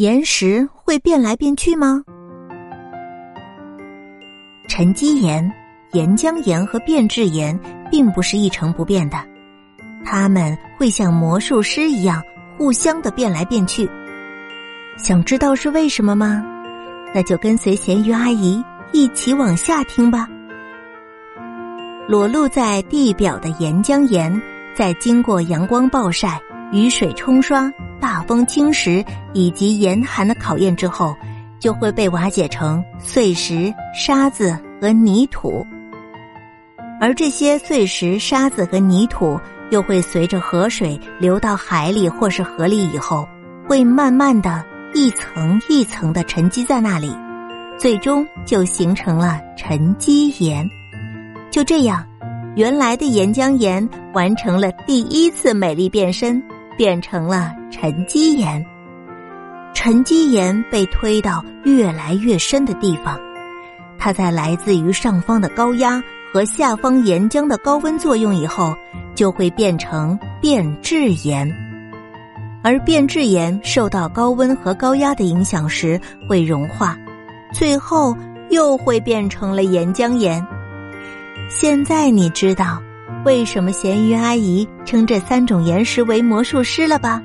岩石会变来变去吗？沉积岩、岩浆岩和变质岩并不是一成不变的，它们会像魔术师一样互相的变来变去。想知道是为什么吗？那就跟随咸鱼阿姨一起往下听吧。裸露在地表的岩浆岩，在经过阳光暴晒、雨水冲刷。大风侵蚀以及严寒的考验之后，就会被瓦解成碎石、沙子和泥土。而这些碎石、沙子和泥土又会随着河水流到海里或是河里以后，会慢慢的一层一层的沉积在那里，最终就形成了沉积岩。就这样，原来的岩浆岩完成了第一次美丽变身。变成了沉积岩，沉积岩被推到越来越深的地方，它在来自于上方的高压和下方岩浆的高温作用以后，就会变成变质岩。而变质岩受到高温和高压的影响时会融化，最后又会变成了岩浆岩。现在你知道。为什么咸鱼阿姨称这三种岩石为魔术师了吧？